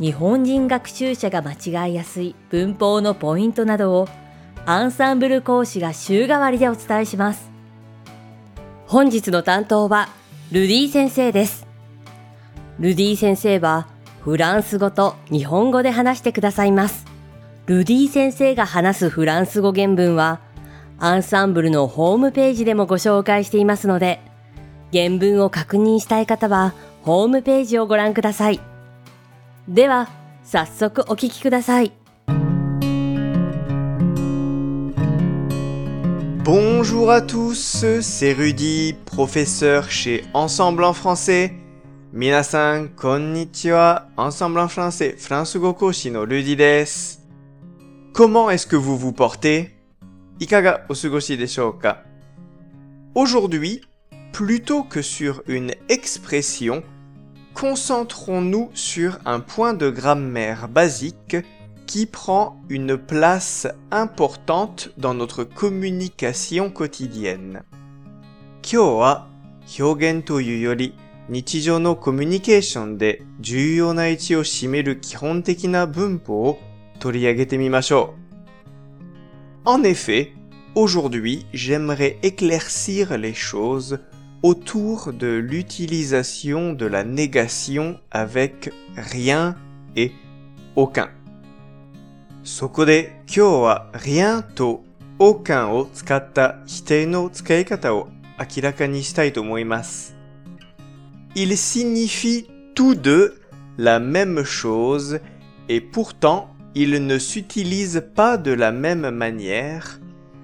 日本人学習者が間違いやすい文法のポイントなどをアンサンブル講師が週替わりでお伝えします本日の担当はルディ先生ですルディ先生はフランス語と日本語で話してくださいますルディ先生が話すフランス語原文はアンサンブルのホームページでもご紹介していますので原文を確認したい方はホームページをご覧ください。okikudasai. Bonjour à tous, c'est Rudy, professeur chez Ensemble en français. Minasan, konnichiwa, Ensemble en français, Fran Sugoko no Rudy des. Comment est-ce que vous vous portez Ikaga osugoshi Aujourd'hui, plutôt que sur une expression, Concentrons-nous sur un point de grammaire basique qui prend une place importante dans notre communication quotidienne. 今日は表現というより日常のコミュニケーションで重要な位置を占める基本的な文法を取り上げてみましょう。En effet, aujourd'hui, j'aimerais éclaircir les choses autour de l'utilisation de la négation avec rien et aucun. Il Ils signifient tous deux la même chose et pourtant ils ne s'utilisent pas de la même manière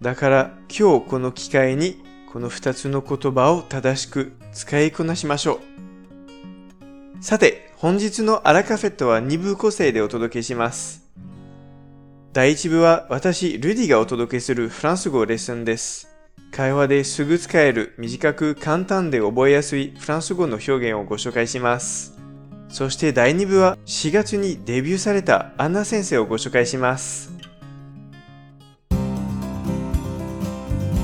だから今日この機会にこの2つの言葉を正しく使いこなしましょう。さて、本日のアラカフェットは2部構成でお届けします。第1部は私、ルディがお届けするフランス語レッスンです。会話ですぐ使える、短く簡単で覚えやすいフランス語の表現をご紹介します。そして第2部は4月にデビューされたアンナ先生をご紹介します。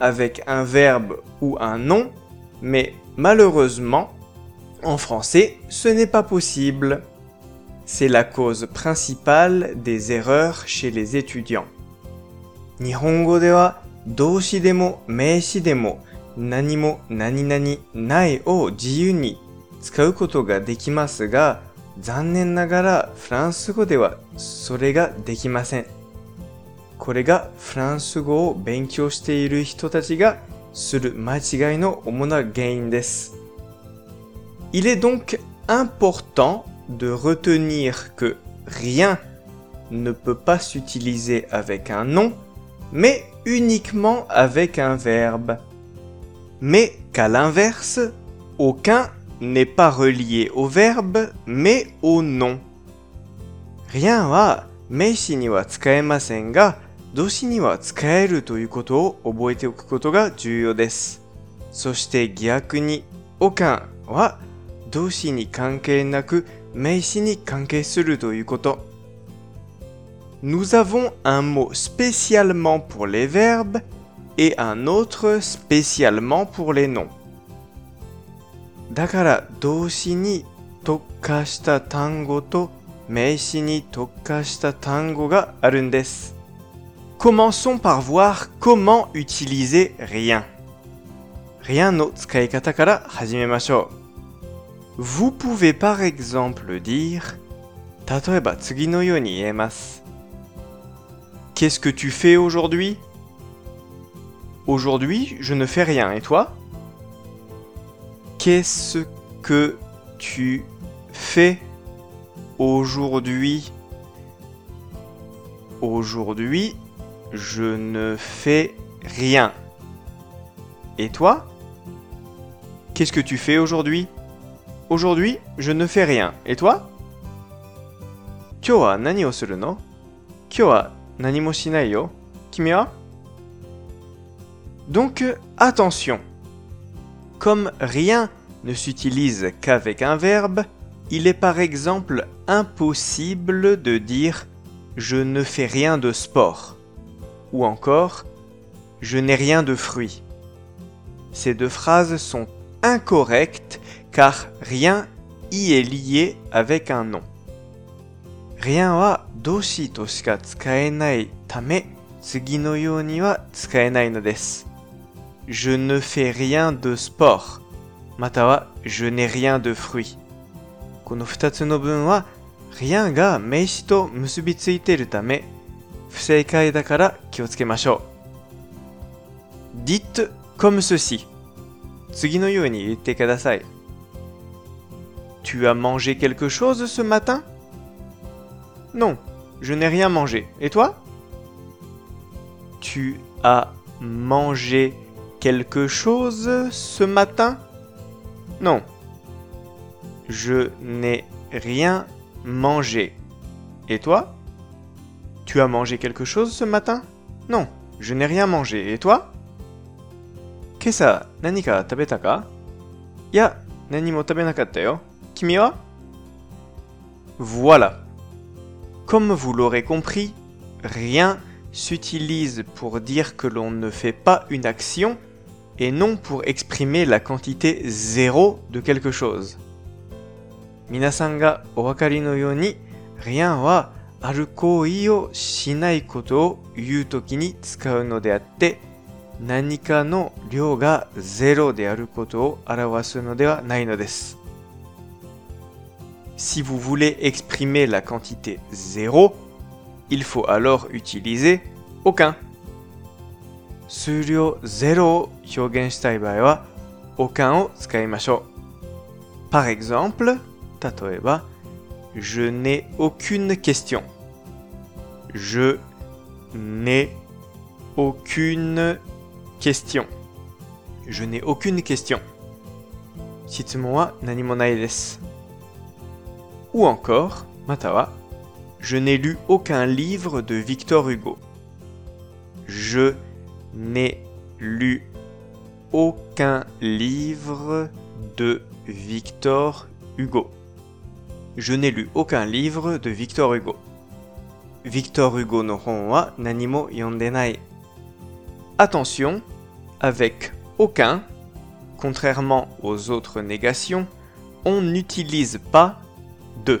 avec un verbe ou un nom, mais malheureusement, en français, ce n'est pas possible. C'est la cause principale des erreurs chez les étudiants. Nihongo de doushi demo meishi demo nani mo nani nani nai o jiyu ni tsukau koto ga dekimasu ga zannen nagara fransugo dewa sore ga dekimasen. Il est donc important de retenir que rien ne peut pas s'utiliser avec un nom, mais uniquement avec un verbe. Mais qu'à l'inverse, aucun n'est pas relié au verbe, mais au nom. Rien は名詞には使えませんが、動詞には使えるということを覚えておくことが重要です。そして逆に、おかんは動詞に関係なく名詞に関係するということ。Nous avons un mot spécialement pour les verbes et un autre spécialement pour les noms. だから動詞に特化した単語と名詞に特化した単語があるんです。commençons par voir comment utiliser rien. Rien no tsukaikata kara hajimemashou. Vous pouvez par exemple dire Tatoeba tsugi no Qu'est-ce que tu fais aujourd'hui Aujourd'hui, je ne fais rien. Et toi Qu'est-ce que tu fais aujourd'hui Aujourd'hui, je ne fais rien. Et toi Qu'est-ce que tu fais aujourd'hui Aujourd'hui, je ne fais rien. Et toi nani wa ?» Donc, attention. Comme rien ne s'utilise qu'avec un verbe, il est par exemple impossible de dire je ne fais rien de sport ou encore Je n'ai rien de fruit. Ces deux phrases sont incorrectes car rien y est lié avec un nom. Rien wa doshi to shika tsukaenai tame tsugi no you ni wa tsukaenai no desu. Je ne fais rien de sport. Matawa je n'ai rien de fruit. Kono futatsu no bun wa rien ga meishi to musubitsuiteru tame dites comme ceci. Tu as mangé quelque chose ce matin? Non, je n'ai rien mangé. Et toi? Tu as mangé quelque chose ce matin? Non. Je n'ai rien mangé. Et toi? Tu as mangé quelque chose ce matin Non, je n'ai rien mangé. Et toi Kesa, nani ka tabetaka Ya, nani mo tabenakatta yo. Kimi wa Voilà. Comme vous l'aurez compris, rien s'utilise pour dire que l'on ne fait pas une action et non pour exprimer la quantité zéro de quelque chose. Minasanga, ga yoni, rien wa ある行為をしないことを言う時に使うのであって何かの量が0であることを表すのではないのです。Si vous voulez exprimer la quantité 0, il faut alors utiliser aucun. 数量0を表現したい場合は aucun を使いましょう。Par exemple, 例えば Je n'ai aucune question. Je n'ai aucune question. Je n'ai aucune question. Cite-moi desu. Ou encore, matawa, je n'ai lu aucun livre de Victor Hugo. Je n'ai lu aucun livre de Victor Hugo je n'ai lu aucun livre de Victor Hugo. Victor Hugo no hon wa nanimo yondenai. Attention, avec aucun, contrairement aux autres négations, on n'utilise pas de.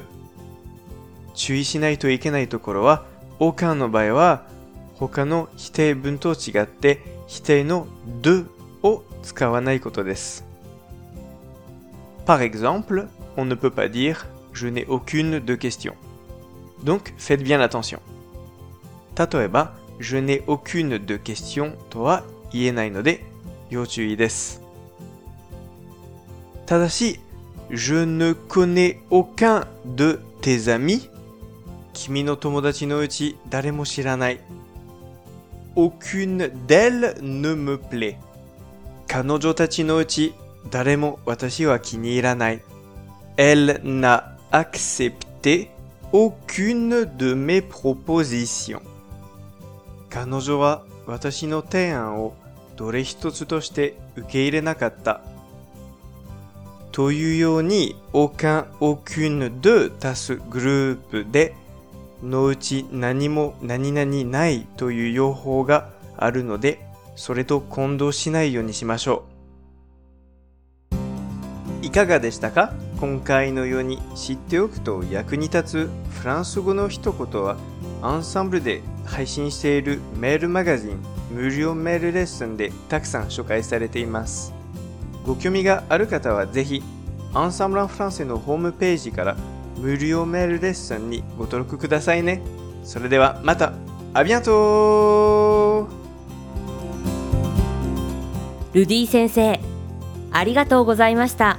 hitei no de Par exemple, on ne peut pas dire je n'ai aucune de questions. Donc faites bien attention. Tatoeba, je n'ai aucune de questions to wa ienai no de yōchūi desu. Tadashi, je ne connais aucun de tes amis. Kimi no tomodachi no uchi dare mo shiranai. Aucune d'elles ne me plaît. Kanojo tachi no uchi dare mo watashi wa iranai. Elle n'a accepté aucune de mes propositions 彼女は私の提案をどれ一つとして受け入れなかったというようにおかん、お n a u c 足すグループでのうち何も何々ないという用法があるのでそれと混同しないようにしましょういかがでしたか今回のように知っておくと役に立つフランス語の一言はアンサンブルで配信しているメールマガジン無料メールレッスンでたくさん紹介されていますご興味がある方はぜひアンサンブル・フランセのホームページから無料メールレッスンにご登録くださいねそれではまたアビアントルディ先生ありがとうございました。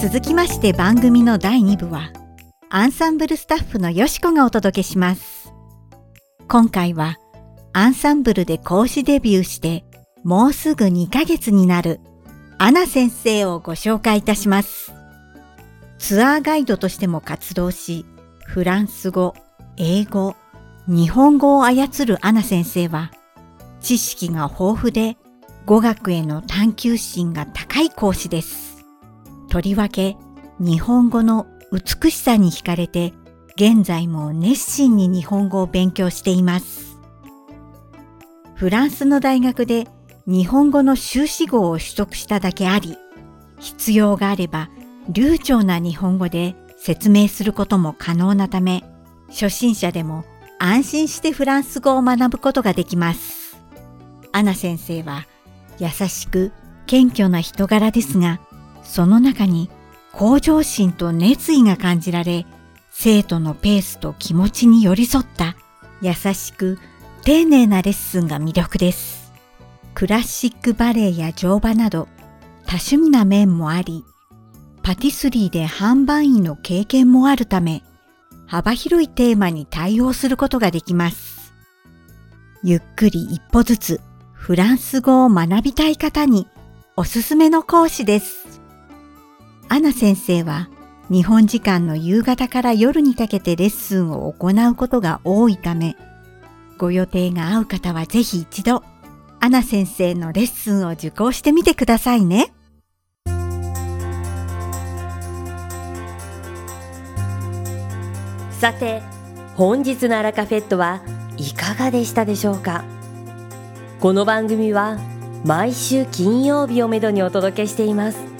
続きまして番組の第2部はアンサンブルスタッフのよしこがお届けします今回はアンサンブルで講師デビューしてもうすぐ2ヶ月になるアナ先生をご紹介いたしますツアーガイドとしても活動しフランス語、英語、日本語を操るアナ先生は知識が豊富で語学への探求心が高い講師ですとりわけ日本語の美しさに惹かれて現在も熱心に日本語を勉強しています。フランスの大学で日本語の修士号を取得しただけあり、必要があれば流暢な日本語で説明することも可能なため、初心者でも安心してフランス語を学ぶことができます。アナ先生は優しく謙虚な人柄ですが、その中に向上心と熱意が感じられ、生徒のペースと気持ちに寄り添った優しく丁寧なレッスンが魅力です。クラシックバレエや乗馬など多趣味な面もあり、パティスリーで販売員の経験もあるため、幅広いテーマに対応することができます。ゆっくり一歩ずつフランス語を学びたい方におすすめの講師です。アナ先生は日本時間の夕方から夜にかけてレッスンを行うことが多いため、ご予定が合う方はぜひ一度、アナ先生のレッスンを受講してみてくださいね。さて、本日のアラカフェットはいかがでしたでしょうかこの番組は毎週金曜日をめどにお届けしています。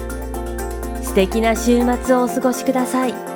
素敵な週末をお過ごしください。